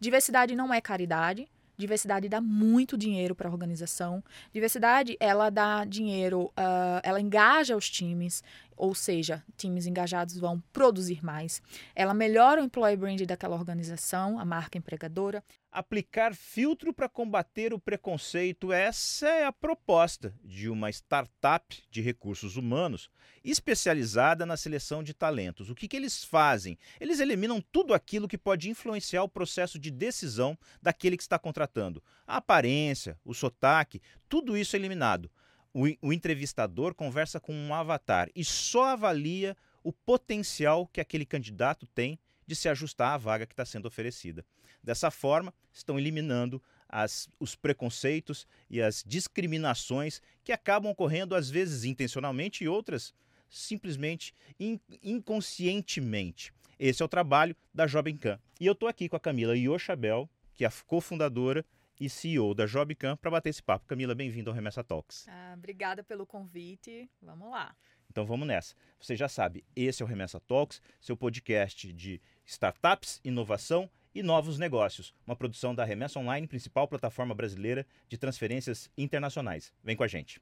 Diversidade não é caridade. Diversidade dá muito dinheiro para a organização. Diversidade, ela dá dinheiro, uh, ela engaja os times, ou seja, times engajados vão produzir mais. Ela melhora o employee brand daquela organização, a marca empregadora. Aplicar filtro para combater o preconceito, essa é a proposta de uma startup de recursos humanos especializada na seleção de talentos. O que, que eles fazem? Eles eliminam tudo aquilo que pode influenciar o processo de decisão daquele que está contratando. A aparência, o sotaque, tudo isso é eliminado o, o entrevistador conversa com um avatar e só avalia o potencial que aquele candidato tem de se ajustar à vaga que está sendo oferecida. Dessa forma, estão eliminando as, os preconceitos e as discriminações que acabam ocorrendo, às vezes intencionalmente e outras simplesmente in, inconscientemente. Esse é o trabalho da Jovem Can. E eu estou aqui com a Camila Iochabel, que é a cofundadora e CEO da Jobcam para bater esse papo. Camila, bem-vindo ao Remessa Talks. Ah, obrigada pelo convite. Vamos lá. Então vamos nessa. Você já sabe, esse é o Remessa Talks, seu podcast de startups, inovação e novos negócios. Uma produção da Remessa Online, principal plataforma brasileira de transferências internacionais. Vem com a gente.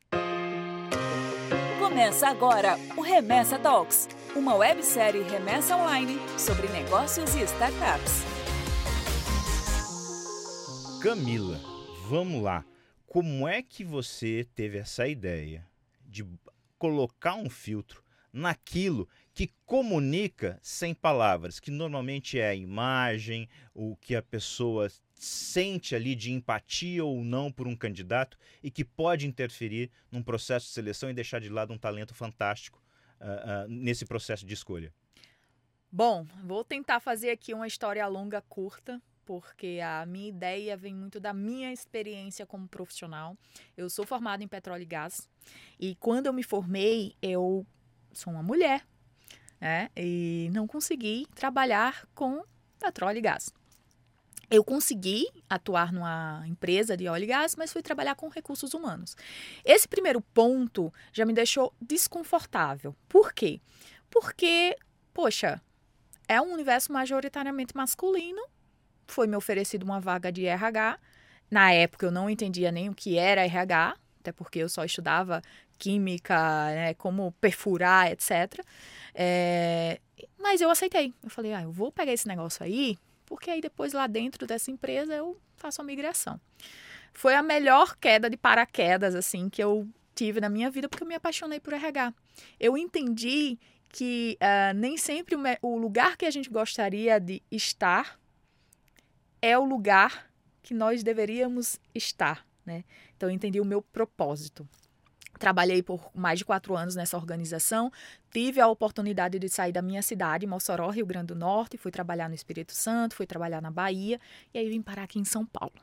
Começa agora o Remessa Talks, uma websérie remessa online sobre negócios e startups. Camila, vamos lá. Como é que você teve essa ideia de colocar um filtro naquilo que comunica sem palavras, que normalmente é a imagem, o que a pessoa sente ali de empatia ou não por um candidato e que pode interferir num processo de seleção e deixar de lado um talento fantástico uh, uh, nesse processo de escolha? Bom, vou tentar fazer aqui uma história longa curta, porque a minha ideia vem muito da minha experiência como profissional. Eu sou formada em petróleo e gás e quando eu me formei, eu sou uma mulher, né? E não consegui trabalhar com petróleo e gás. Eu consegui atuar numa empresa de óleo e gás, mas fui trabalhar com recursos humanos. Esse primeiro ponto já me deixou desconfortável. Por quê? Porque, poxa, é um universo majoritariamente masculino foi me oferecido uma vaga de RH. Na época eu não entendia nem o que era RH, até porque eu só estudava química, né, como perfurar, etc. É, mas eu aceitei. Eu falei, ah, eu vou pegar esse negócio aí, porque aí depois lá dentro dessa empresa eu faço a migração. Foi a melhor queda de paraquedas, assim, que eu tive na minha vida, porque eu me apaixonei por RH. Eu entendi que uh, nem sempre o, o lugar que a gente gostaria de estar é o lugar que nós deveríamos estar, né? Então eu entendi o meu propósito. Trabalhei por mais de quatro anos nessa organização, tive a oportunidade de sair da minha cidade, Mossoró, Rio Grande do Norte, fui trabalhar no Espírito Santo, fui trabalhar na Bahia e aí vim parar aqui em São Paulo.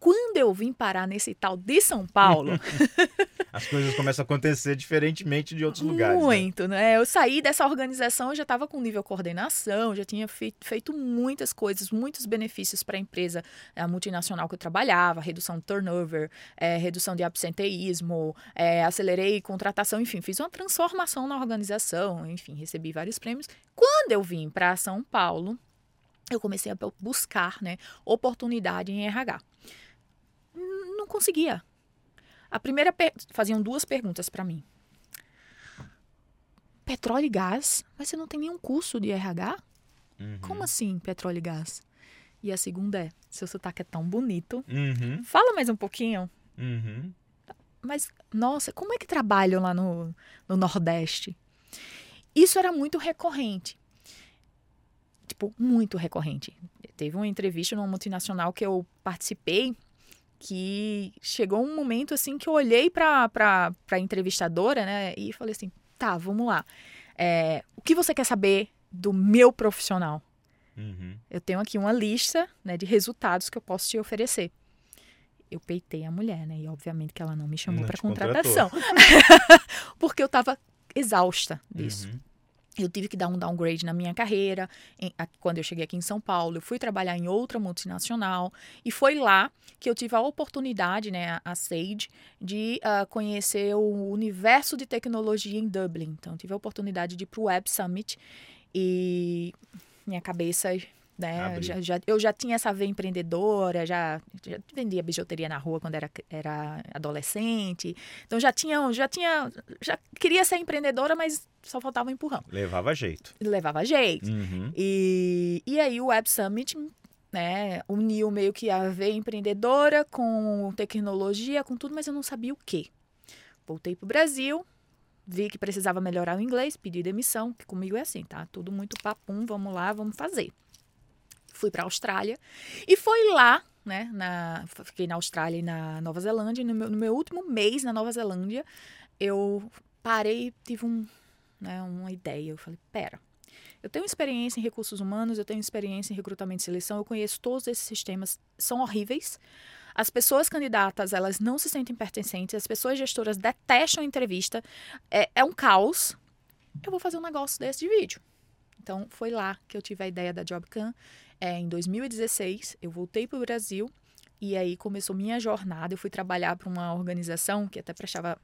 Quando eu vim parar nesse tal de São Paulo. As coisas começam a acontecer diferentemente de outros lugares. Né? Muito, né? né? Eu saí dessa organização, já estava com nível coordenação, já tinha feito, feito muitas coisas, muitos benefícios para a empresa a multinacional que eu trabalhava, redução de turnover, é, redução de absenteísmo, é, acelerei contratação, enfim, fiz uma transformação na organização, enfim, recebi vários prêmios. Quando eu vim para São Paulo, eu comecei a buscar né, oportunidade em RH não conseguia. A primeira faziam duas perguntas para mim. Petróleo e gás? Mas você não tem nenhum curso de RH? Uhum. Como assim, petróleo e gás? E a segunda é: seu sotaque é tão bonito. Uhum. Fala mais um pouquinho. Uhum. Mas, nossa, como é que trabalham lá no, no Nordeste? Isso era muito recorrente. Tipo, muito recorrente. Teve uma entrevista numa multinacional que eu participei que chegou um momento assim que eu olhei para a entrevistadora, né, e falei assim, tá, vamos lá. É, o que você quer saber do meu profissional? Uhum. Eu tenho aqui uma lista né, de resultados que eu posso te oferecer. Eu peitei a mulher, né? E obviamente que ela não me chamou para contratação. Porque eu estava exausta disso. Uhum eu tive que dar um downgrade na minha carreira. Em, a, quando eu cheguei aqui em São Paulo, eu fui trabalhar em outra multinacional e foi lá que eu tive a oportunidade, né, a, Sage, de uh, conhecer o universo de tecnologia em Dublin. Então, tive a oportunidade de ir para o Web Summit e minha cabeça né? Já, já- eu já tinha essa veia empreendedora, já, já vendia bijuteria na rua quando era, era adolescente. Então já tinha, já tinha, já queria ser empreendedora, mas só faltava um empurrão. Levava jeito. Levava jeito. Uhum. E, e aí o Web Summit, né, uniu meio que a veia empreendedora com tecnologia, com tudo, mas eu não sabia o quê. Voltei pro Brasil, vi que precisava melhorar o inglês, pedi demissão, que comigo é assim, tá? Tudo muito papum, vamos lá, vamos fazer. Fui pra Austrália e foi lá, né, na, fiquei na Austrália e na Nova Zelândia, e no meu, no meu último mês na Nova Zelândia, eu parei tive um, né, uma ideia, eu falei, pera, eu tenho experiência em recursos humanos, eu tenho experiência em recrutamento e seleção, eu conheço todos esses sistemas, são horríveis. As pessoas candidatas, elas não se sentem pertencentes, as pessoas gestoras detestam a entrevista, é, é um caos. Eu vou fazer um negócio desse de vídeo. Então, foi lá que eu tive a ideia da JobCam. É, em 2016, eu voltei para o Brasil e aí começou minha jornada. Eu fui trabalhar para uma organização que até prestava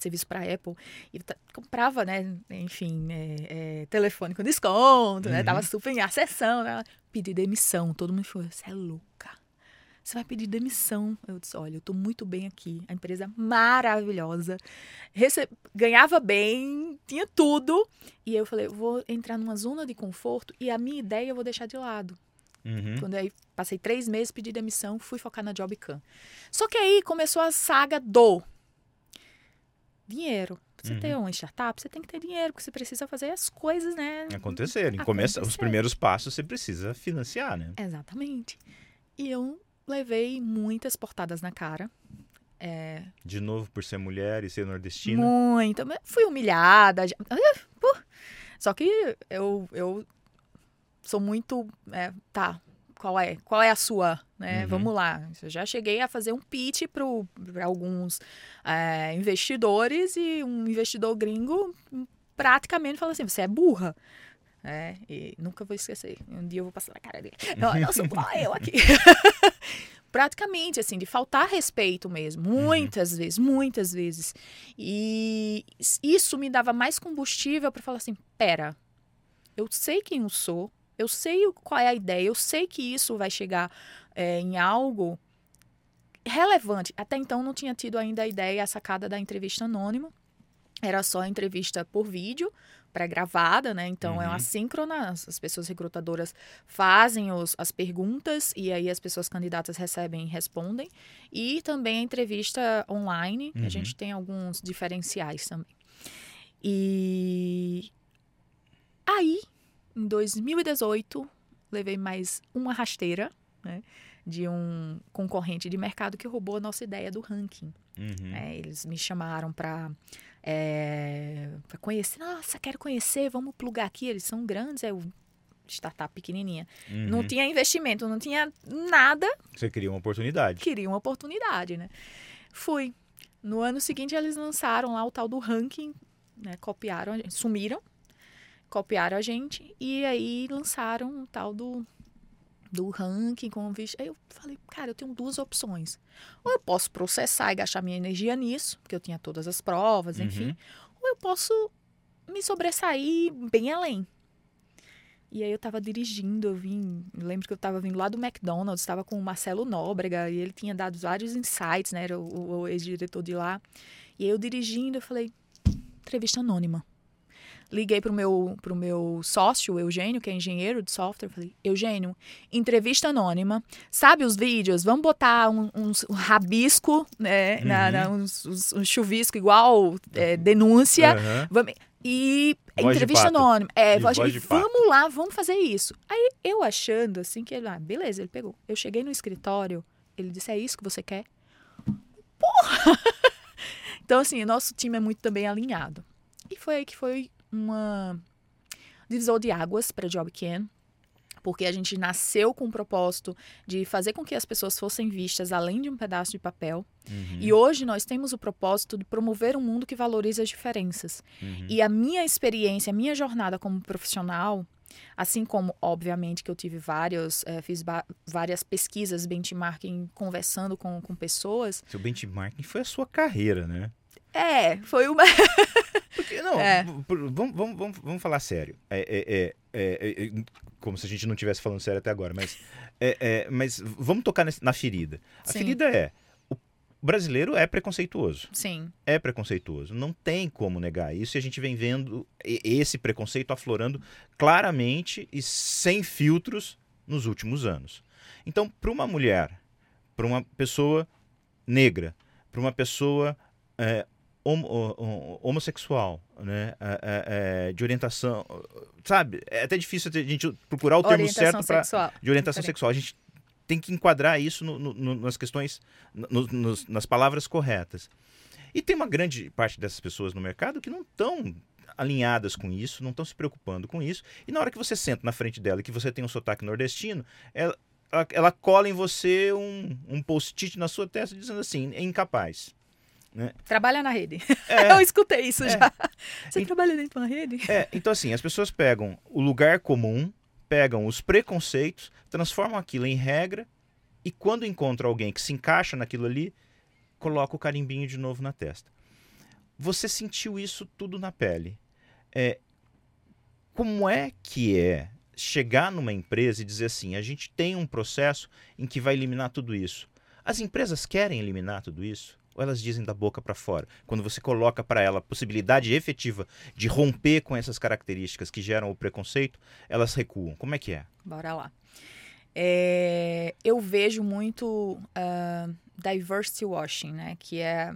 serviço para Apple e comprava, né, enfim, é, é, telefone com desconto, né, Uhum. tava super em acessão, né, pedi demissão, todo mundo falou, você é louca, você vai pedir demissão. Eu disse, olha, eu tô muito bem aqui, a empresa é maravilhosa, rece- ganhava bem, tinha tudo, e eu falei, vou entrar numa zona de conforto e a minha ideia eu vou deixar de lado. Uhum. Quando aí passei três meses, pedi demissão, fui focar na JobCam. Só que aí começou a saga do dinheiro. Pra você Uhum. ter uma startup, você tem que ter dinheiro, porque você precisa fazer as coisas, né? Acontecerem. Começa, os primeiros passos você precisa financiar, né? Exatamente. E eu levei muitas portadas na cara. É, De novo, por ser mulher e ser nordestina. Muito. Fui humilhada. Ah, pô. Só que eu, eu sou muito. é, tá, qual é? Qual é a sua? Né? Uhum. Vamos lá. Eu já cheguei a fazer um pitch para alguns é, investidores e um investidor gringo praticamente falou assim: você é burra. É, e nunca vou esquecer. Um dia eu vou passar na cara dele. Não, não sou igual eu aqui. Praticamente, assim, de faltar respeito mesmo. Muitas vezes, muitas vezes. E isso me dava mais combustível para falar assim: pera, eu sei quem eu sou, eu sei qual é a ideia, eu sei que isso vai chegar é, em algo relevante. Até então não tinha tido ainda a ideia, a sacada da entrevista anônima. Era só a entrevista por vídeo, pré-gravada, né? Então é Uhum. uma síncrona, as as pessoas recrutadoras fazem os- as perguntas e aí as pessoas candidatas recebem e respondem. E também a entrevista online, Uhum. a gente tem alguns diferenciais também. E aí, em 2018, levei mais uma rasteira, né? De um concorrente de mercado que roubou a nossa ideia do ranking. Uhum. né? Eles me chamaram para para conhecer. Nossa, quero conhecer, vamos plugar aqui. Eles são grandes, é o startup pequenininha. Uhum. Não tinha investimento, não tinha nada. Você cria uma oportunidade. Queria uma oportunidade, né? Fui. No ano seguinte, eles lançaram lá o tal do ranking, né? Copiaram, sumiram, copiaram a gente e aí lançaram o tal do do ranking com visto. Aí eu falei, cara, eu tenho duas opções. Ou eu posso processar e gastar minha energia nisso, porque eu tinha todas as provas, enfim. Uhum. Ou eu posso me sobressair bem além. E aí eu tava dirigindo, eu vim, lembro que eu tava vindo lá do McDonald's, estava com o Marcelo Nóbrega, e ele tinha dado vários insights, né, era o, o ex-diretor de lá. E aí eu dirigindo, eu falei, entrevista anônima. Liguei pro meu, pro meu sócio, Eugênio, que é engenheiro de software, falei, Eugênio, entrevista anônima, sabe os vídeos? Vamos botar um, um rabisco, né, na, Uhum. na- uns, uns- um chuvisco igual é, denúncia, Aham. Vamos- E Voz entrevista anônima. É, E voz voz de vamos lá, vamos fazer isso. Aí eu achando assim que ele, ah, beleza, ele pegou. Eu cheguei no escritório, ele disse: "É isso que você quer?" Porra! então assim, o nosso time é muito também alinhado. E foi aí que foi uma divisor de águas para JobCan, porque a gente nasceu com o propósito de fazer com que as pessoas fossem vistas além de um pedaço de papel. Uhum. E hoje nós temos o propósito de promover um mundo que valorize as diferenças. Uhum. E a minha experiência, a minha jornada como profissional, assim como, obviamente, que eu tive vários, eh, fiz várias pesquisas, benchmarking, conversando com, com pessoas, Seu benchmarking foi a sua carreira, né? É, foi uma. Porque, não, É. vamos, vamos, vamos, vamos falar sério. É, é, é, é, é, como se a gente não estivesse falando sério até agora, mas, é, é, mas vamos tocar na ferida. A Sim. ferida é: o brasileiro é preconceituoso. Sim, É preconceituoso. Não tem como negar isso e a gente vem vendo esse preconceito aflorando claramente e sem filtros nos últimos anos. Então, para uma mulher, para uma pessoa negra, para uma pessoa é, homossexual, né, é, é, é, de orientação, sabe? É até difícil a gente procurar o termo certo para de orientação sexual. A gente tem que enquadrar isso no- no- no- nas questões, no- nos- nas palavras corretas. E tem uma grande parte dessas pessoas no mercado que não estão alinhadas com isso, não estão se preocupando com isso. E na hora que você senta na frente dela e que você tem um sotaque nordestino, ela, ela, ela cola em você um, um post-it na sua testa dizendo assim, é incapaz. Trabalha na rede. É, Eu escutei isso É. já. Você trabalha dentro de uma rede? É, então assim, as pessoas pegam o lugar comum, pegam os preconceitos, transformam aquilo em regra e quando encontra alguém que se encaixa naquilo ali, coloca o carimbinho de novo na testa. Você sentiu isso tudo na pele. É, como é que é chegar numa empresa e dizer assim, a gente tem um processo em que vai eliminar tudo isso? As empresas querem eliminar tudo isso? Ou elas dizem da boca para fora? Quando você coloca para ela a possibilidade efetiva de romper com essas características que geram o preconceito, elas recuam. Como é que é? Bora lá. É, eu vejo muito ah, diversity washing, né? Que é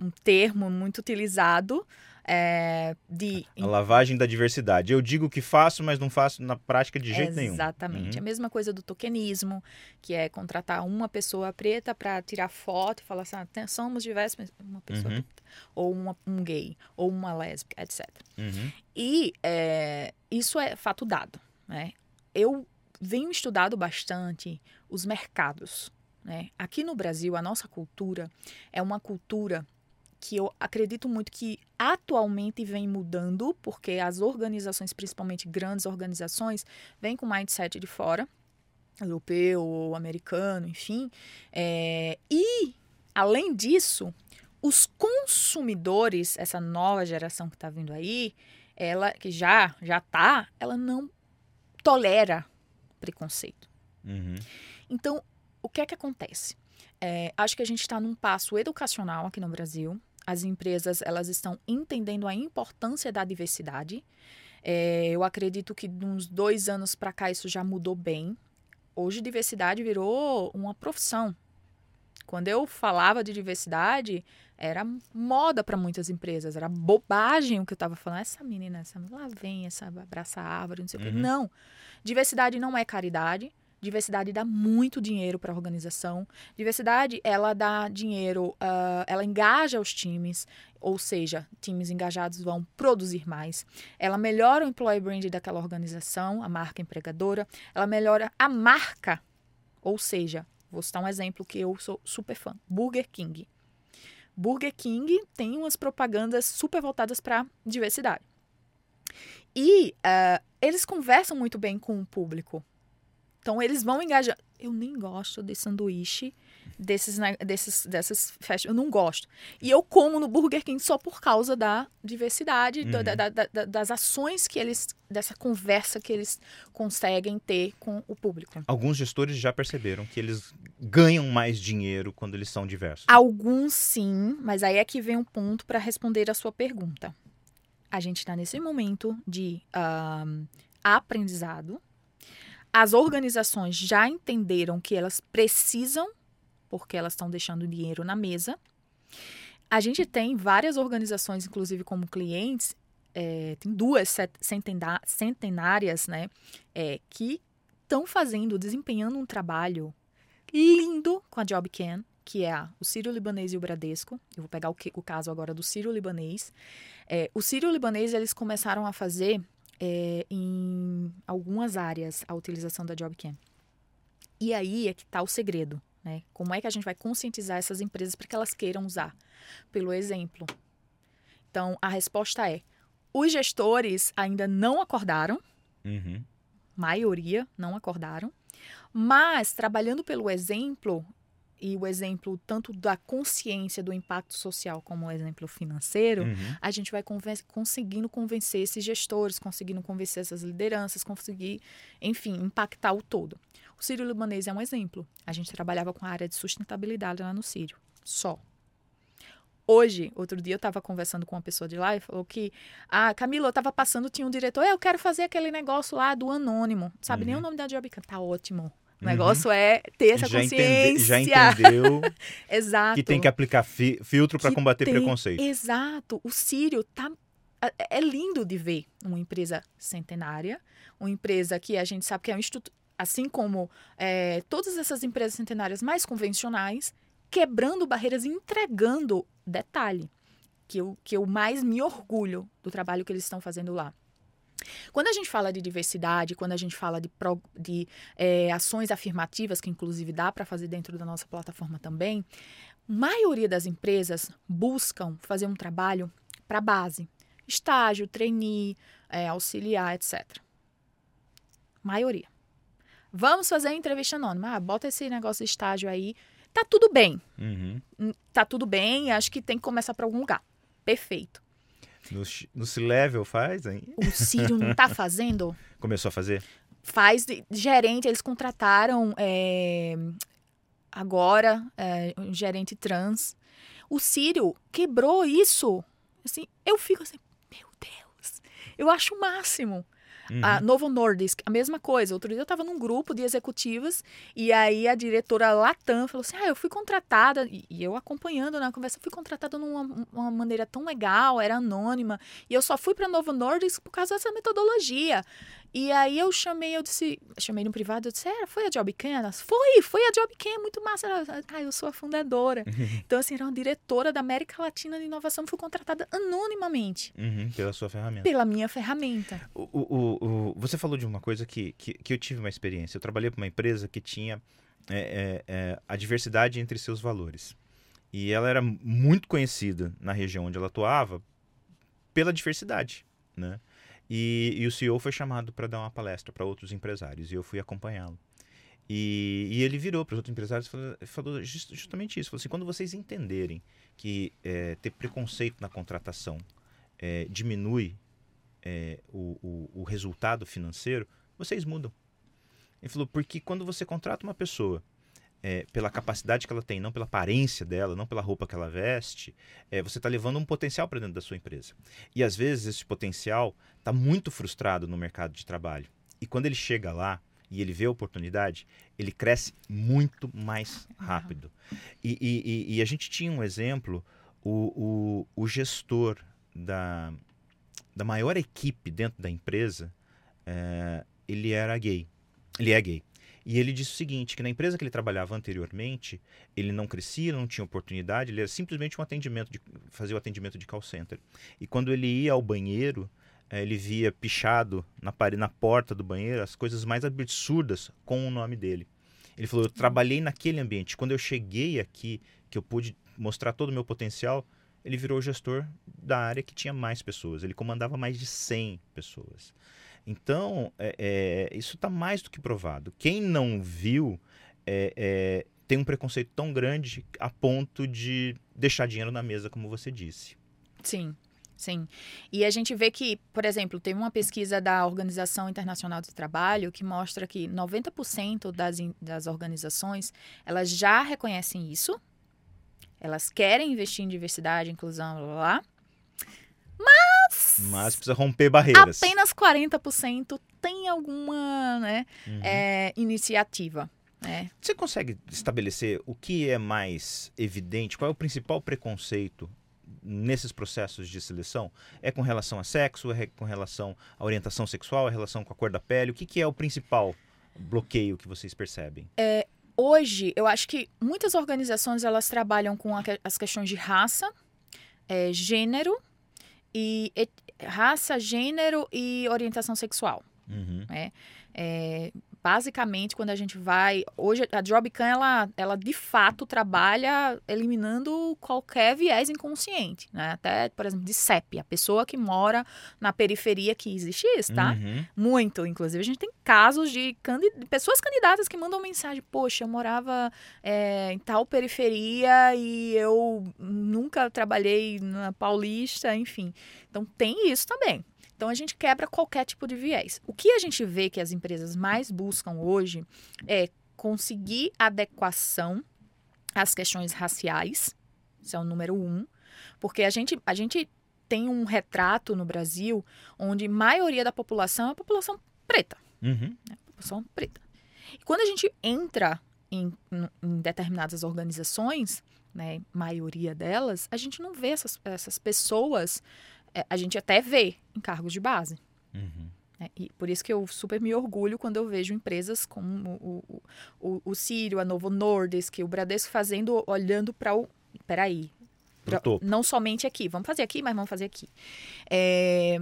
um termo muito utilizado é, de A lavagem da diversidade. Eu digo que faço, mas não faço na prática de jeito nenhum. Exatamente. Uhum. A mesma coisa do tokenismo, que é contratar uma pessoa preta para tirar foto e falar assim, ah, somos diversos, mas uma pessoa Uhum. preta, ou uma- um gay, ou uma lésbica, etc. Uhum. E é, isso é fato dado. Né? Eu venho estudado bastante os mercados. Né? Aqui no Brasil, a nossa cultura é uma cultura que eu acredito muito que atualmente vem mudando, porque as organizações, principalmente grandes organizações, vêm com mindset de fora, europeu ou americano, enfim. É, e, além disso, os consumidores, essa nova geração que está vindo aí, ela que já já tá, ela não tolera preconceito. Uhum. Então, o que é que acontece? É, acho que a gente está num passo educacional aqui no Brasil. As empresas elas estão entendendo a importância da diversidade. É, eu acredito que de uns dois anos para cá isso já mudou bem. Hoje diversidade virou uma profissão. Quando eu falava de diversidade, era moda para muitas empresas, era bobagem o que eu estava falando. Essa menina, essa lá vem, essa abraça a árvore, não sei o quê. Uhum. Não. Diversidade não é caridade. Diversidade dá muito dinheiro para a organização. Diversidade, ela dá dinheiro, ah, ela engaja os times, ou seja, times engajados vão produzir mais. Ela melhora o employee brand daquela organização, a marca empregadora. Ela melhora a marca, ou seja, vou citar um exemplo que eu sou super fã: Burger King. Burger King tem umas propagandas super voltadas para diversidade. E ah, eles conversam muito bem com o público. Então eles vão engajar. Eu nem gosto de sanduíche desses, desses dessas festas. Eu não gosto. E eu como no Burger King só por causa da diversidade, Uhum. da- da- da- das ações que eles, dessa conversa que eles conseguem ter com o público. Alguns gestores já perceberam que eles ganham mais dinheiro quando eles são diversos. Alguns sim, mas aí é que vem um ponto para responder a sua pergunta. A gente está nesse momento de ahn, aprendizado. As organizações já entenderam que elas precisam, porque elas estão deixando dinheiro na mesa. A gente tem várias organizações, inclusive como clientes, é, tem duas centenárias, né, é, que estão fazendo, desempenhando um trabalho lindo com a JobCan, que é a- o Sírio Libanês e o Bradesco. Eu vou pegar o, que- o caso agora do Sírio Libanês. É, o Sírio Libanês, eles começaram a fazer é, em algumas áreas a utilização da JobCam. E aí é que está o segredo, né? Como é que a gente vai conscientizar essas empresas para que elas queiram usar? Pelo exemplo. Então, a resposta é: os gestores ainda não acordaram, e o exemplo tanto da consciência do impacto social como o exemplo financeiro, Uhum. a gente vai conven conseguindo convencer esses gestores, conseguindo convencer essas lideranças, conseguir, enfim, impactar o todo. O Sírio Libanês é um exemplo. A gente trabalhava com a área de sustentabilidade lá no Sírio, só. Hoje, outro dia eu estava conversando com uma pessoa de lá e falou que, ah, Camila, eu estava passando, tinha um diretor, "É, eu quero fazer aquele negócio lá do anônimo. Sabe nem Uhum. o nome da job, tá ótimo. O Uhum. negócio é ter essa já, consciência. entende- já entendeu Exato. que tem que aplicar fi- filtro para combater tem- preconceito. Exato. O Sírio tá é- é lindo de ver uma empresa centenária, uma empresa que a gente sabe que é um instituto, assim como é, todas essas empresas centenárias mais convencionais, quebrando barreiras e entregando detalhe, que eu, que eu mais me orgulho do trabalho que eles estão fazendo lá. Quando a gente fala de diversidade, quando a gente fala de, pro- de é, ações afirmativas, que inclusive dá para fazer dentro da nossa plataforma também, maioria das empresas buscam fazer um trabalho para base. Estágio, trainee, é, auxiliar, etc. Maioria. Vamos fazer entrevista anônima. Ah, bota esse negócio de estágio aí. Tá tudo bem. Uhum. Hum, Tá tudo bem. Acho que tem que começar para algum lugar. Perfeito. No, no C-Level faz, hein? O Sírio não tá fazendo? Começou a fazer? Faz gerente. Eles contrataram é, agora é, um gerente trans. O Sírio quebrou isso. Assim, eu fico assim, meu Deus. Eu acho o máximo. Uhum. A Novo Nordisk, a mesma coisa. Outro dia eu estava num grupo de executivas e aí a diretora Latam falou assim: Ah, eu fui contratada, e eu acompanhando na conversa, fui contratada de uma maneira tão legal, era anônima, e eu só fui para Novo Nordisk por causa dessa metodologia. E aí eu chamei, eu disse, chamei no privado, eu disse, era, foi a Jobcam? Elas, foi, foi a Jobcam, é muito massa. Ela, ah, eu sou a fundadora. então, assim, era uma diretora da América Latina de inovação, fui contratada anonimamente Uhum, pela sua ferramenta. pela minha ferramenta. O- o- o- você falou de uma coisa que, que, que eu tive uma experiência. Eu trabalhei para uma empresa que tinha é, é, é, a diversidade entre seus valores. E ela era muito conhecida na região onde ela atuava pela diversidade, né? E, e o CEO foi chamado para dar uma palestra para outros empresários e eu fui acompanhá-lo. E, e ele virou para os outros empresários e falou, falou just- justamente isso. Falou assim, quando vocês entenderem que é, ter preconceito na contratação é, diminui é, o, o, o resultado financeiro, vocês mudam. Ele falou, porque quando você contrata uma pessoa é, pela capacidade que ela tem, não pela aparência dela, não pela roupa que ela veste, é, você está levando um potencial para dentro da sua empresa. E às vezes esse potencial está muito frustrado no mercado de trabalho. E quando ele chega lá e ele vê a oportunidade, ele cresce muito mais rápido. E, e- e- a gente tinha um exemplo, o, o, o gestor da, da maior equipe dentro da empresa, é, ele era gay. Ele é gay. E ele disse o seguinte, que na empresa que ele trabalhava anteriormente, ele não crescia, não tinha oportunidade, ele era simplesmente um atendimento, de, fazia o atendimento de call center. E quando ele ia ao banheiro, eh, ele via pichado na, pare- na porta do banheiro as coisas mais absurdas com o nome dele. Ele falou, eu trabalhei naquele ambiente. Quando eu cheguei aqui, que eu pude mostrar todo o meu potencial, ele virou gestor da área que tinha mais pessoas. Ele comandava mais de 100 pessoas. Então, é, é, isso está mais do que provado. Quem não viu é, é, tem um preconceito tão grande a ponto de deixar dinheiro na mesa, como você disse. Sim, sim. E a gente vê que, por exemplo, teve uma pesquisa da Organização Internacional do Trabalho que mostra que 90% das, das organizações, elas já reconhecem isso, elas querem investir em diversidade, inclusão, blá, blá, blá, Mas precisa romper barreiras. apenas 40% tem alguma né, Uhum. é, iniciativa. né? Você consegue estabelecer o que é mais evidente? Qual é o principal preconceito nesses processos de seleção? É com relação a sexo? É com relação à orientação sexual? É relação com a cor da pele? O que, que é o principal bloqueio que vocês percebem? Hoje, eu acho que muitas organizações elas trabalham com a as questões de raça, é, gênero e et- raça, gênero e orientação sexual. Uhum. É, basicamente, quando a gente vai. Hoje, a JobCam, ela, ela de fato trabalha eliminando qualquer viés inconsciente, né? Até, por exemplo, de CEP, a pessoa que mora na periferia que existe isso, tá? Uhum. Muito, inclusive. A gente tem casos de candi pessoas candidatas que mandam mensagem: Poxa, eu morava é, em tal periferia e eu nunca trabalhei na Paulista, enfim. Então, tem isso também. Então a gente quebra qualquer tipo de viés. O que a gente vê que as empresas mais buscam hoje é conseguir adequação às questões raciais. Isso é o número um. Porque a gente, a gente tem um retrato no Brasil onde a maioria da população é a população preta. Uhum. Né? População preta. E quando a gente entra em, em determinadas organizações, né, maioria delas, a gente não vê essas, essas pessoas é, a gente até vê em cargos de base. Uhum. Né? E por isso que eu super me orgulho quando eu vejo empresas como o, o, o, o Sírio, a Novo Nordisk, o Bradesco fazendo, olhando para o. Peraí. Pra, não somente aqui, vamos fazer aqui, mas vamos fazer aqui. É,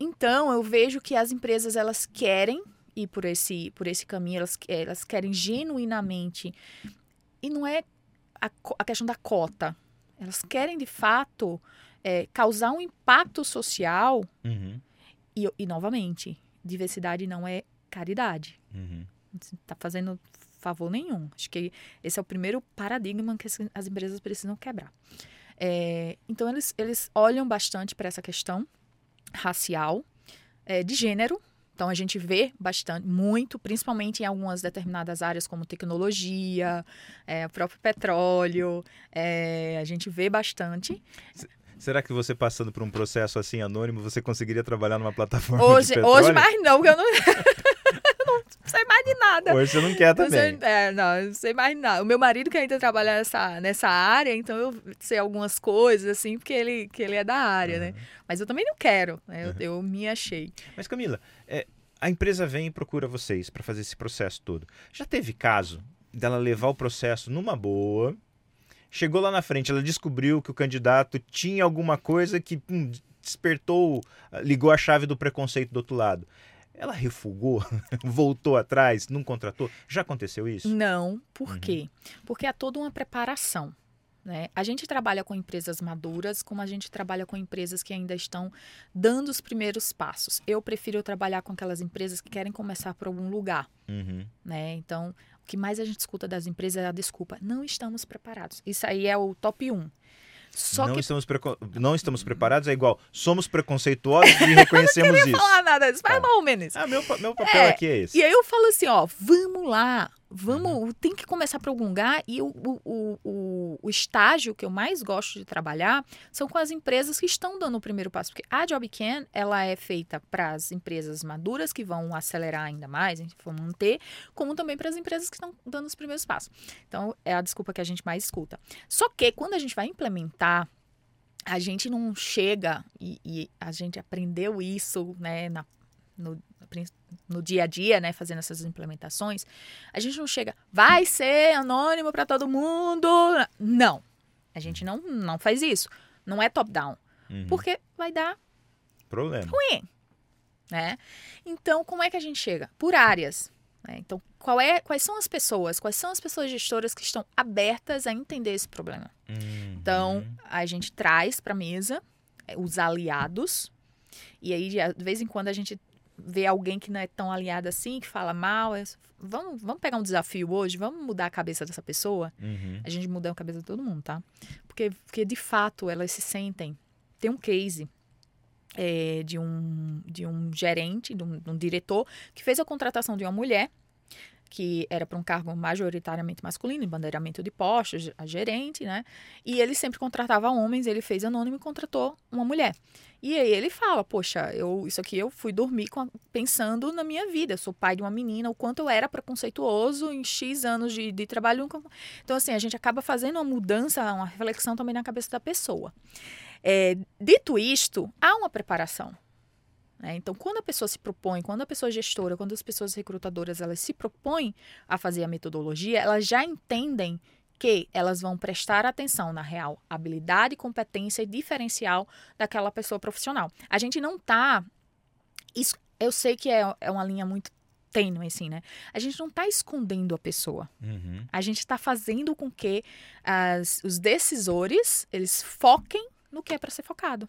então, eu vejo que as empresas elas querem ir por esse, por esse caminho, elas, elas querem genuinamente. E não é a, a questão da cota. Elas querem, de fato, é, causar um impacto social. Uhum. E, e, novamente, diversidade não é caridade. Uhum. Não está fazendo favor nenhum. Acho que esse é o primeiro paradigma que as empresas precisam quebrar. É, então, eles, eles olham bastante para essa questão racial, é, de gênero. Então, a gente vê bastante, muito, principalmente em algumas determinadas áreas, como tecnologia, é, o próprio petróleo. É, a gente vê bastante. Será que você passando por um processo assim anônimo, você conseguiria trabalhar numa plataforma hoje, de petróleo? Hoje mais não, porque eu não, eu não sei mais de nada. Hoje você não quer também. Não sei, é, não, eu não sei mais de nada. O meu marido que ainda trabalha nessa, nessa área, então eu sei algumas coisas, assim, porque ele, que ele é da área, uhum. né? Mas eu também não quero, né? Eu, uhum. eu me achei. Mas Camila, é, a empresa vem e procura vocês para fazer esse processo todo. Já teve caso dela levar o processo numa boa Chegou lá na frente, ela descobriu que o candidato tinha alguma coisa que hum, despertou, ah, ligou a chave do preconceito do outro lado. Ela refugou, voltou atrás, não contratou? Já aconteceu isso? Não. Por uhum. quê? Porque há toda uma preparação. Né? A gente trabalha com empresas maduras, como a gente trabalha com empresas que ainda estão dando os primeiros passos. Eu prefiro trabalhar com aquelas empresas que querem começar por algum lugar. Uhum. Né? Então, que mais a gente escuta das empresas é a desculpa. Não estamos preparados. Isso aí é o top 1. Só não, que... estamos preco... não estamos preparados é igual. Somos preconceituosos e reconhecemos eu não isso. falar nada disso, mas tá. mais ou menos. Ah, meu, meu papel é, aqui é esse. E aí eu falo assim, ó, vamos lá, Vamos, uhum. tem que começar por algum lugar e o, o, o, o, estágio que eu mais gosto de trabalhar são com as empresas que estão dando o primeiro passo, porque a JobCan ela é feita para as empresas maduras que vão acelerar ainda mais, vão manter, como também para as empresas que estão dando os primeiros passos. Então é a desculpa que a gente mais escuta. Só que quando a gente vai implementar a gente não chega e, e, a gente aprendeu isso né, na, no, no dia a dia, né, fazendo essas implementações, a gente não chega, vai ser anônimo para todo mundo. Não. A gente não, não faz isso. Não é top-down. Uhum. Porque vai dar problema. Ruim. Né? Então, como é que a gente chega? Por áreas. Né? Então, qual é, quais são as pessoas? Quais são as pessoas gestoras que estão abertas a entender esse problema? Uhum. Então, a gente traz para a mesa é, os aliados. E aí, de vez em quando, a gente ver alguém que não é tão alinhado assim, que fala mal, é, vamos, vamos pegar um desafio hoje, vamos mudar a cabeça dessa pessoa. Uhum. A gente muda a cabeça de todo mundo, tá? Porque, porque de fato elas se sentem. Tem um case é, de, um, de um gerente, de um, de um diretor, que fez a contratação de uma mulher que era para um cargo majoritariamente masculino, em bandeiramento de postos, a gerente, né? E ele sempre contratava homens, ele fez anônimo e contratou uma mulher. E aí ele fala, poxa, eu, isso aqui eu fui dormir com, pensando na minha vida. Eu sou pai de uma menina, o quanto eu era preconceituoso em X anos de, de trabalho. Então, assim, a gente acaba fazendo uma mudança, uma reflexão também na cabeça da pessoa. É, dito isto, há uma preparação. Né? Então, quando a pessoa se propõe, quando a pessoa gestora, quando as pessoas recrutadoras elas se propõem a fazer a metodologia, elas já entendem que elas vão prestar atenção na real habilidade, competência e diferencial daquela pessoa profissional. A gente não está. Isso, eu sei que é, é uma linha muito tênue, assim, né? A gente não está escondendo a pessoa. Uhum. A gente está fazendo com que as, os decisores, eles foquem no que é para ser focado.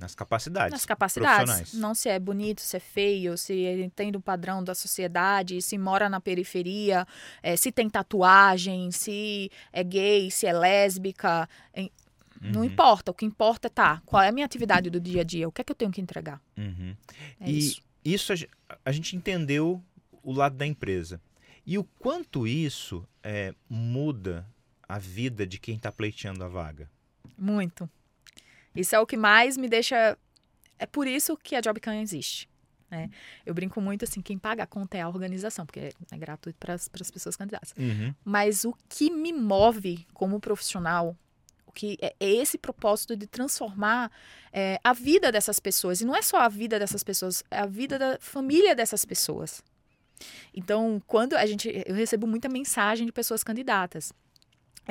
Nas capacidades. Nas capacidades. profissionais. Não se é bonito, se é feio, se ele tem o padrão da sociedade, se mora na periferia, eh, se tem tatuagem, se é gay, se é lésbica. Não Uhum. importa. O que importa é tá. Qual é a minha atividade do dia a dia? O que é que eu tenho que entregar? Uhum. É e isso. isso a, a gente entendeu o lado da empresa. E o quanto isso é, muda a vida de quem está pleiteando a vaga? Muito. Isso é o que mais me deixa. É por isso que a Jobcan existe. Né? Eu brinco muito assim: quem paga a conta é a organização, porque é gratuito para as pessoas candidatas. Uhum. Mas o que me move como profissional, o que é é esse propósito de transformar é, a vida dessas pessoas. E não é só a vida dessas pessoas, é a vida da família dessas pessoas. Então, quando a gente. Eu recebo muita mensagem de pessoas candidatas.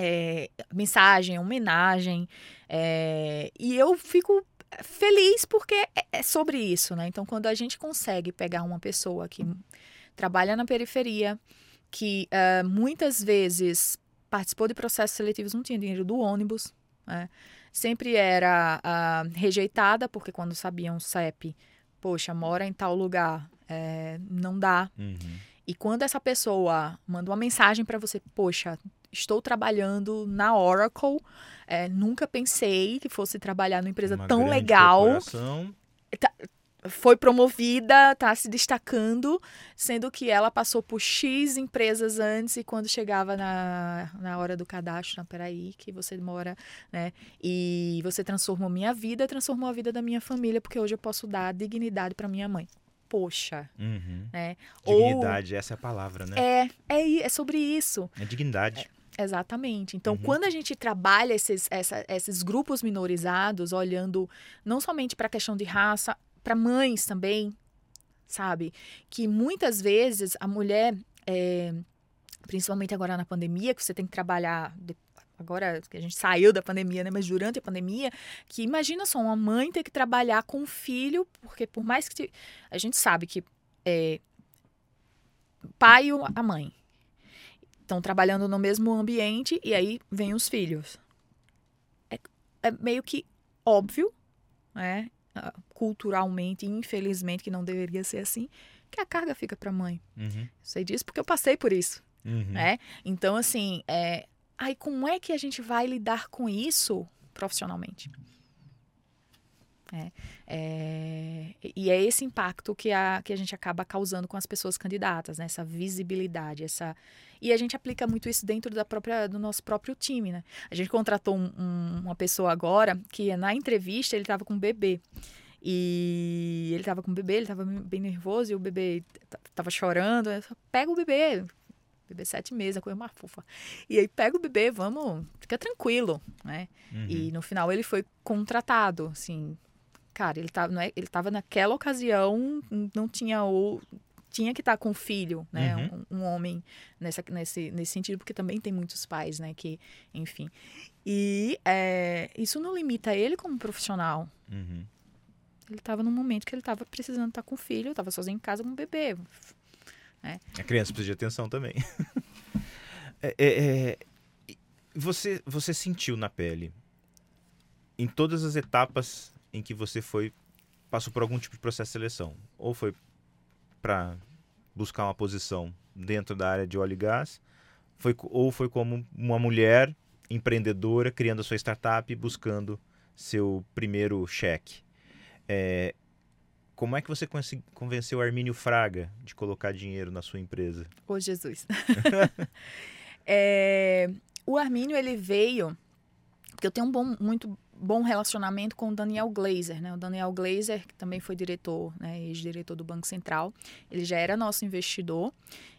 É, mensagem, homenagem. é, e eu fico feliz porque é, é sobre isso, né? Então, quando a gente consegue pegar uma pessoa que trabalha na periferia, que eh, muitas vezes participou de processos seletivos, não tinha dinheiro do ônibus, né? sempre era ah, rejeitada, porque quando sabiam o CEP, poxa, mora em tal lugar, eh, não dá. Uhum. E quando essa pessoa manda uma mensagem para você, poxa, estou trabalhando na Oracle, eh, nunca pensei que fosse trabalhar numa empresa Uma tão legal, corporação. foi promovida, tá se destacando, sendo que ela passou por X empresas antes e quando chegava na, na hora do cadastro, não, peraí, que você mora, né? E você transformou minha vida, transformou a vida da minha família, porque hoje eu posso dar dignidade para minha mãe. Poxa, Uhum. né? Ou- Dignidade, essa é a palavra, né? É, é, é sobre isso. É dignidade. Exatamente. Então, Uhum. quando a gente trabalha esses, essa- esses grupos minorizados, olhando não somente para a questão de raça, para mães também, sabe? Que muitas vezes a mulher, é, principalmente agora na pandemia, que você tem que trabalhar. Agora que a gente saiu da pandemia, né? Mas durante a pandemia, que imagina só uma mãe ter que trabalhar com o filho, porque por mais que te- a gente sabe que é, pai e a mãe estão trabalhando no mesmo ambiente e aí vem os filhos. É, é meio que óbvio, né? ah, Culturalmente, infelizmente, que não deveria ser assim, que a carga fica para a mãe. Uhum. Sei disso porque eu passei por isso, Uhum. né? Então, assim, é... aí como é que a gente vai lidar com isso profissionalmente? É, é, e é esse impacto que a, que a gente acaba causando com as pessoas candidatas, né? Essa visibilidade, essa... E a gente aplica muito isso dentro da própria, do nosso próprio time, né? A gente contratou um- um- uma pessoa agora que na entrevista ele estava com um bebê. E ele estava com o bebê, ele estava bem nervoso e o bebê t- tava chorando. Eu falei, pega o bebê. Bebê sete meses, a coisa mais fofa. E aí pega o bebê, vamos, fica tranquilo, né? Uhum. E no final ele foi contratado, assim. Cara, ele tava, não é, ele tava naquela ocasião, não tinha ou tinha que estar com o filho, né? Uhum. Um, um homem nessa, nesse, nesse sentido, porque também tem muitos pais, né? Que, enfim. E é, isso não limita ele como profissional. Uhum. Ele estava num momento que ele estava precisando estar com o filho, estava sozinho em casa com o bebê. A criança precisa de atenção também. É, é, é, você, você sentiu na pele, em todas as etapas em que você foi, passou por algum tipo de processo de seleção, ou foi para buscar uma posição dentro da área de óleo e gás, foi, ou foi como uma mulher empreendedora criando a sua startup e buscando seu primeiro cheque. É, como é que você convenceu Armínio Fraga de colocar dinheiro na sua empresa? Ô, Jesus. É, o Armínio, ele veio... Porque eu tenho um bom, muito bom relacionamento com o Daniel Glazer, né? O Daniel Glazer, que também foi diretor, né? Ex-diretor do Banco Central. Ele já era nosso investidor.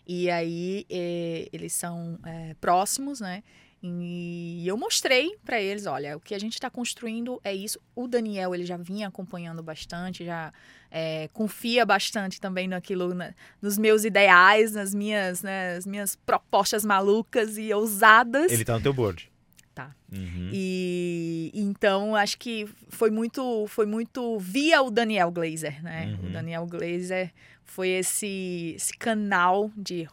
E aí, eh, eles são eh, próximos, né? E eu mostrei para eles, olha, o que a gente está construindo é isso. O Daniel, ele já vinha acompanhando bastante, já eh, confia bastante também naquilo, na- nos meus ideais, nas minhas, né, as minhas propostas malucas e ousadas. Ele tá no teu board. Tá. Uhum. E, e Então, acho que foi muito, foi muito via o Daniel Glazer, né? Uhum. O Daniel Glazer foi esse, esse canal de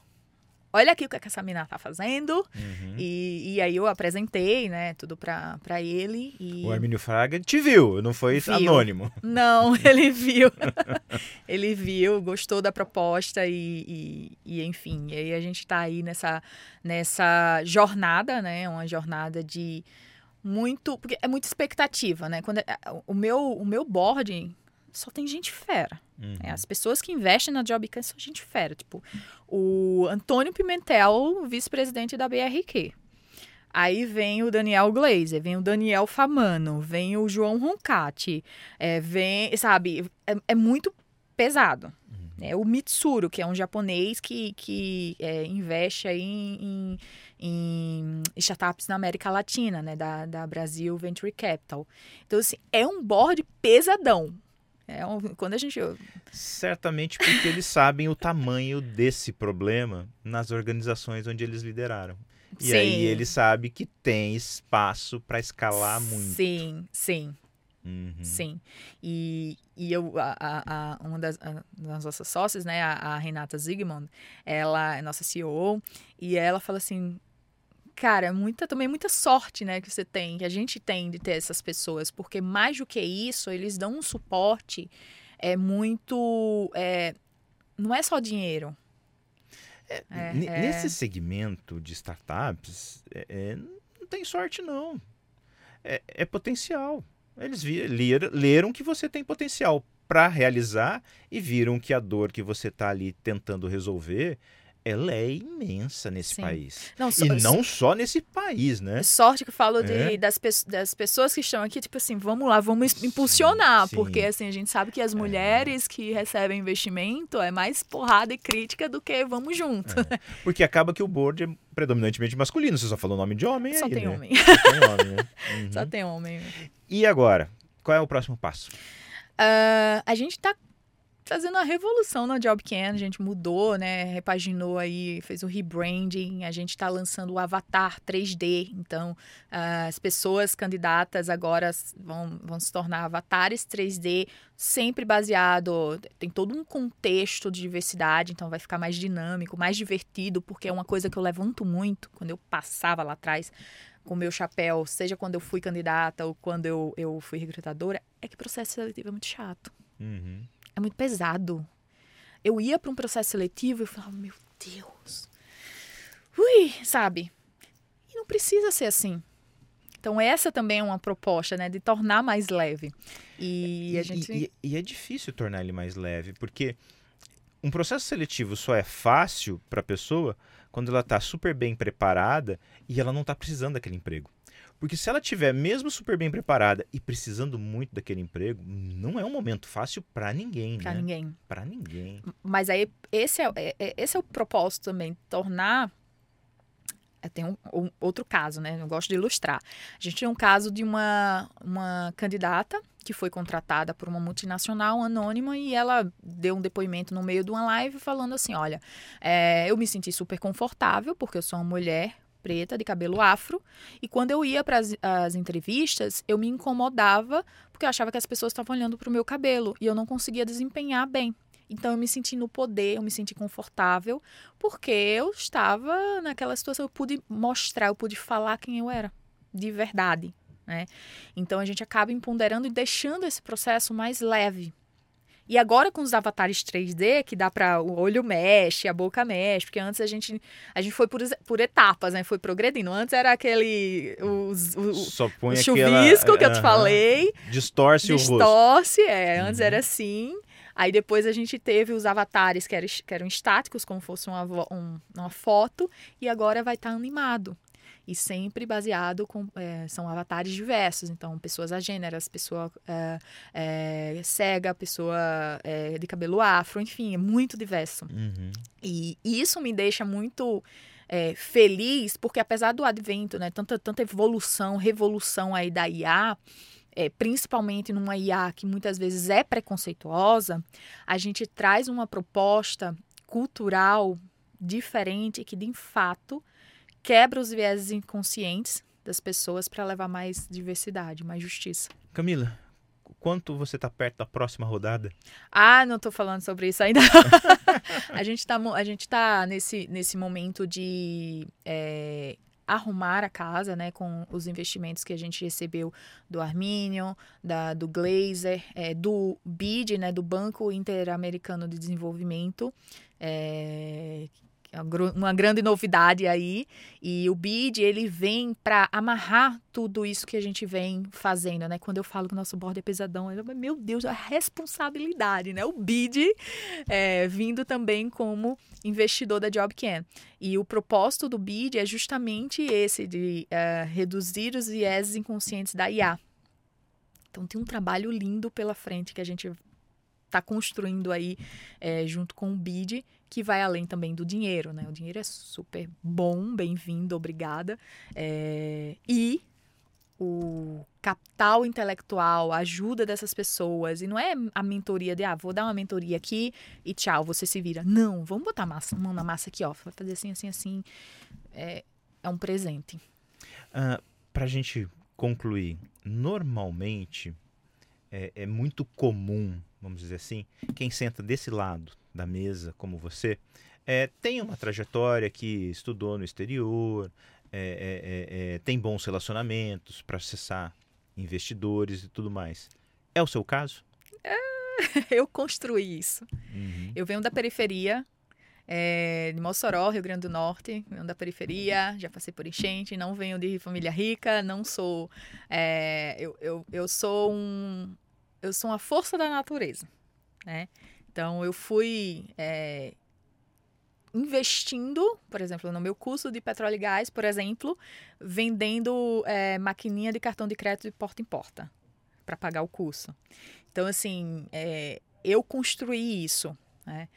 olha aqui o que, é que essa mina tá fazendo. Uhum. E, e aí eu apresentei, né, tudo pra, pra ele. E... O Armínio Fraga te viu, não foi Viu. anônimo. Não, ele viu. ele viu, gostou da proposta e, e, e, enfim. E aí a gente tá aí nessa, nessa jornada, né? Uma jornada de muito. Porque é muita expectativa, né? Quando, é- o, meu, o meu board só tem gente fera. Uhum. É, as pessoas que investem na Jobcan são gente fera. Tipo, o Antônio Pimentel, vice-presidente da BRQ. Aí vem o Daniel Glazer, vem o Daniel Famano, vem o João Roncati, é, vem, sabe, é, é muito pesado. É o Mitsuru, que é um japonês que, que é, investe aí em, em, em startups na América Latina, né, da, da Brasil Venture Capital. Então, assim, é um board pesadão. É um, quando a gente Certamente porque eles sabem o tamanho desse problema nas organizações onde eles lideraram. E aí Sim. ele sabe que tem espaço para escalar muito. Sim, sim, Uhum. sim. E, e eu, a, a, a- uma das, a- das nossas sócias, né, a, Renata Zigmund, ela é nossa CEO, e ela fala assim, cara, é muita, também muita sorte, né, que você tem, que a gente tem de ter essas pessoas, porque mais do que isso, eles dão um suporte é muito, é, não é só dinheiro. É, N- é. Nesse segmento de startups, é- é, não tem sorte, não. É, é potencial. Eles vi- leram, leram que você tem potencial para realizar e viram que a dor que você está ali tentando resolver ela é imensa nesse Sim. país. Não, só- E não só nesse país, né? Sorte que eu falo de, É. das, pe- das pessoas que estão aqui, tipo assim, vamos lá, vamos im- impulsionar, sim. porque assim, a gente sabe que as mulheres que recebem investimento é mais porrada e crítica do que vamos junto. Porque acaba que o board é predominantemente masculino. Você só falou o nome de homem Só aí, tem né? homem. Só tem homem, né? Uhum. Só tem homem. E agora? Qual é o próximo passo? Ah, a gente tá fazendo uma revolução na JobCan, a gente mudou, né, repaginou aí, fez o rebranding, a gente tá lançando o avatar 3D, então ah, as pessoas candidatas agora vão, vão se tornar avatares 3D, sempre baseado, tem todo um contexto de diversidade, então vai ficar mais dinâmico, mais divertido, porque é uma coisa que eu levanto muito quando eu passava lá atrás com o meu chapéu, seja quando eu fui candidata ou quando eu, eu fui recrutadora, é que processo seletivo é muito chato. Uhum. É muito pesado. Eu ia para um processo seletivo e falava, meu Deus. Ui, sabe? E não precisa ser assim. Então, essa também é uma proposta, né? De tornar mais leve. E, a gente. e- e é difícil tornar ele mais leve, porque um processo seletivo só é fácil para a pessoa quando ela está super bem preparada e ela não está precisando daquele emprego. Porque se ela tiver mesmo super bem preparada e precisando muito daquele emprego, não é um momento fácil para ninguém, Pra né? ninguém. Para ninguém. Mas aí, esse é, é- é- esse é o propósito também, tornar. é, Tem um, um outro caso, né? Eu gosto de ilustrar. A gente tem um caso de uma, uma candidata que foi contratada por uma multinacional anônima e ela deu um depoimento no meio de uma live falando assim: olha, é, eu me senti super confortável porque eu sou uma mulher preta de cabelo afro e quando eu ia para as entrevistas eu me incomodava porque eu achava que as pessoas estavam olhando para o meu cabelo e eu não conseguia desempenhar bem. Então eu me senti no poder, eu me senti confortável, porque eu estava naquela situação, eu pude mostrar, eu pude falar quem eu era, de verdade, né? Então a gente acaba empoderando e deixando esse processo mais leve. E agora com os avatares 3D, que dá para o olho mexe, a boca mexe, porque antes a gente a gente foi por, por etapas, né? Foi progredindo. Antes era aquele os, o, o, Só põe o aquela- chuvisco que eu te Aham. falei, Distorce, o rosto. distorce, é, antes Uhum. era assim. Aí depois a gente teve os avatares que eram, que eram estáticos, como fosse uma, um- uma foto, e agora vai estar animado. E sempre baseado com. é, são avatares diversos, então pessoas agêneras, pessoa é, cega, pessoa de cabelo afro, enfim, é muito diverso. Uhum. E isso me deixa muito é, feliz, porque apesar do advento, né, tanta, tanta evolução, revolução aí da IA, é, principalmente numa IA que muitas vezes é preconceituosa, a gente traz uma proposta cultural diferente que, de fato, quebra os vieses inconscientes das pessoas para levar mais diversidade, mais justiça. Camila, quanto você está perto da próxima rodada? Ah, não estou falando sobre isso ainda. a gente está a gente tá nesse, nesse momento de é, arrumar a casa, né, com os investimentos que a gente recebeu do Arminion, da, do Glazer, é, do BID, né, do Banco Interamericano de Desenvolvimento, é, é uma grande novidade aí. E o BID, ele vem para amarrar tudo isso que a gente vem fazendo, né? Quando eu falo que o nosso board é pesadão, eu, meu Deus, a responsabilidade, né? O BID é, vindo também como investidor da JobCan. E o propósito do BID é justamente esse, de é, reduzir os vieses inconscientes da IA. Então tem um trabalho lindo pela frente que a gente está construindo aí é, junto com o BID, que vai além também do dinheiro, né? O dinheiro é super bom, bem-vindo, obrigada. É, e o capital intelectual, a ajuda dessas pessoas. E não é a mentoria de, ah, vou dar uma mentoria aqui e tchau, você se vira. Não, vamos botar massa, mão na massa aqui, ó. Vai fazer assim, assim, assim. É, é um presente. Uh, Para a gente concluir, normalmente é, é muito comum, vamos dizer assim, quem senta desse lado da mesa, como você, é, tem uma trajetória que estudou no exterior, é, é, é, é tem bons relacionamentos para acessar investidores e tudo mais. É o seu caso? eu construí isso. Uhum. Eu venho da periferia, é, de Mossoró, Rio Grande do Norte, venho da periferia, já passei por enchente, não venho de família rica, não sou. É, eu, eu, eu sou um. Eu sou uma força da natureza, né? Então, eu fui é, investindo, por exemplo, no meu curso de petróleo e gás, por exemplo, vendendo é, maquininha de cartão de crédito de porta em porta para pagar o curso. Então, assim, é, eu construí isso. Né?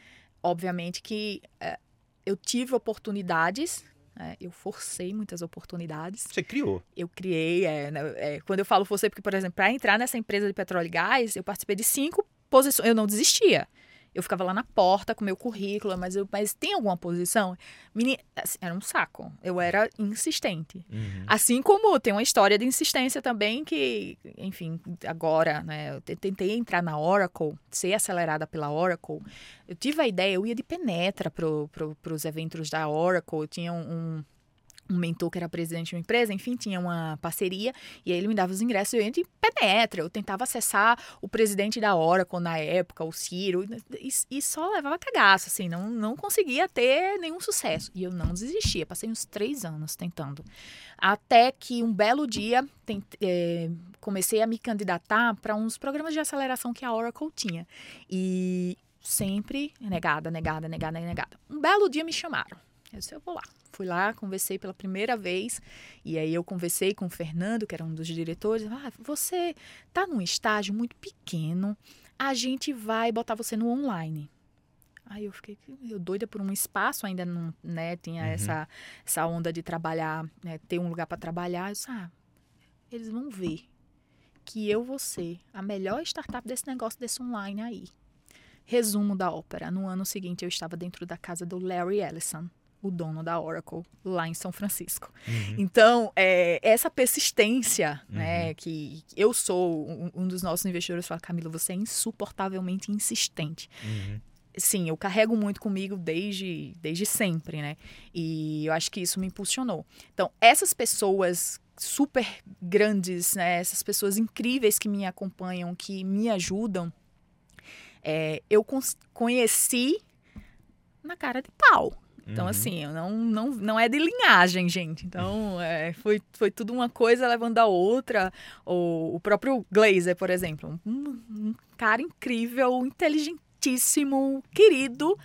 Obviamente que é, eu tive oportunidades, né? eu forcei muitas oportunidades. Você criou? Eu criei. É, né, é, quando eu falo forcei, porque, por exemplo, para entrar nessa empresa de petróleo e gás, eu participei de cinco posições. Eu não desistia. Eu ficava lá na porta com meu currículo, mas, eu, mas tem alguma posição? Menina, assim, era um saco. Eu era insistente. Uhum. Assim como tem uma história de insistência também que, enfim, agora, né? Eu tentei entrar na Oracle, ser acelerada pela Oracle. Eu tive a ideia, eu ia de penetra para pro, os eventos da Oracle. Eu tinha um, um um mentor que era presidente de uma empresa, enfim, tinha uma parceria, e aí ele me dava os ingressos, eu ia de penetra, eu tentava acessar o presidente da Oracle na época, o Ciro, e, e, só levava cagaço, assim, não, não conseguia ter nenhum sucesso. E eu não desistia, passei uns três anos tentando. Até que um belo dia é, comecei a me candidatar para uns programas de aceleração que a Oracle tinha. E sempre negada, negada, negada, negada. Um belo dia me chamaram. Eu disse, eu vou lá. Fui lá, conversei pela primeira vez, e aí eu conversei com o Fernando, que era um dos diretores. Ah, você tá num estágio muito pequeno, a gente vai botar você no online. Aí eu fiquei eu doida por um espaço, ainda não, né, tinha uhum. essa, essa onda de trabalhar, né, ter um lugar para trabalhar. Eu disse, ah, eles vão ver que eu vou ser a melhor startup desse negócio desse online aí. Resumo da ópera. No ano seguinte eu estava dentro da casa do Larry Ellison o dono da Oracle lá em São Francisco. Uhum. Então, é, essa persistência, uhum. né, que eu sou um, um, dos nossos investidores, fala, Camila, você é insuportavelmente insistente. Uhum. Sim, eu carrego muito comigo desde, desde sempre, né? E eu acho que isso me impulsionou. Então, essas pessoas super grandes, né, essas pessoas incríveis que me acompanham, que me ajudam, é, eu conheci na cara de pau, então, uhum. assim, não, não, não é de linhagem, gente. Então, é, foi, foi tudo uma coisa levando a outra. O, o próprio Glazer, por exemplo, um, um cara incrível, inteligentíssimo, querido.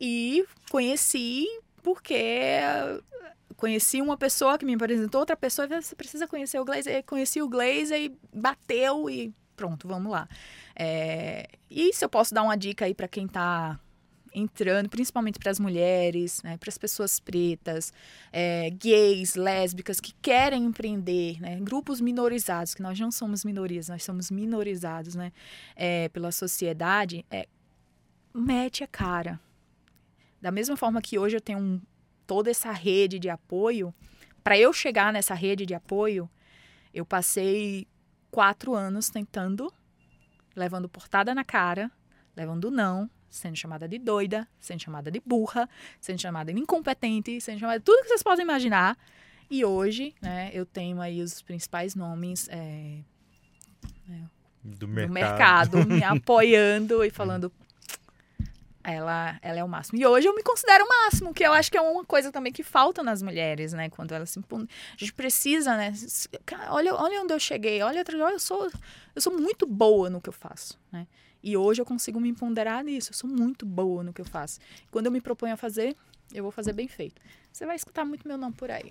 E conheci porque conheci uma pessoa que me apresentou outra pessoa e você precisa conhecer o Glazer. Conheci o Glazer e bateu e pronto, vamos lá. É, e se eu posso dar uma dica aí para quem está entrando, principalmente para as mulheres, né, para as pessoas pretas, é, gays, lésbicas que querem empreender, né, grupos minorizados, que nós não somos minorias, nós somos minorizados né, é, pela sociedade, é, mete a cara. Da mesma forma que hoje eu tenho um, toda essa rede de apoio, para eu chegar nessa rede de apoio, eu passei quatro anos tentando, levando portada na cara, levando não, sendo chamada de doida, sendo chamada de burra, sendo chamada de incompetente, sendo chamada de tudo que vocês podem imaginar. E hoje, né, eu tenho aí os principais nomes é, é, do, mercado. do mercado me apoiando e falando ela, ela é o máximo. E hoje eu me considero o máximo, que eu acho que é uma coisa também que falta nas mulheres, né? Quando elas se A gente precisa, né? Olha, olha onde eu cheguei, olha, olha eu sou, eu sou muito boa no que eu faço, né? E hoje eu consigo me ponderar nisso. Eu sou muito boa no que eu faço. Quando eu me proponho a fazer, eu vou fazer bem feito. Você vai escutar muito meu nome por aí.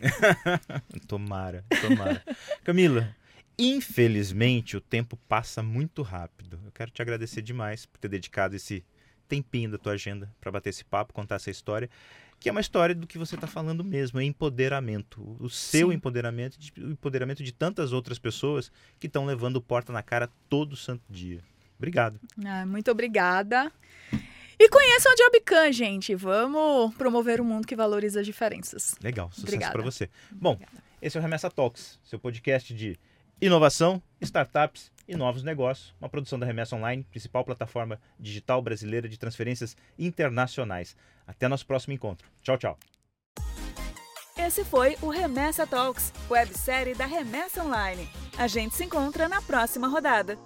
tomara, tomara. Camila, infelizmente o tempo passa muito rápido. Eu quero te agradecer demais por ter dedicado esse tempinho da tua agenda para bater esse papo, contar essa história, que é uma história do que você está falando mesmo, é empoderamento. O seu Sim. empoderamento, o empoderamento de tantas outras pessoas que estão levando porta na cara todo santo dia. Obrigado. Ah, muito obrigada. E conheçam a Jobcan, gente. Vamos promover um mundo que valoriza as diferenças. Legal, sucesso para você. Bom, Obrigada. esse é o Remessa Talks, seu podcast de inovação, startups e novos negócios. Uma produção da Remessa Online, principal plataforma digital brasileira de transferências internacionais. Até nosso próximo encontro. Tchau, tchau. Esse foi o Remessa Talks, websérie da Remessa Online. A gente se encontra na próxima rodada.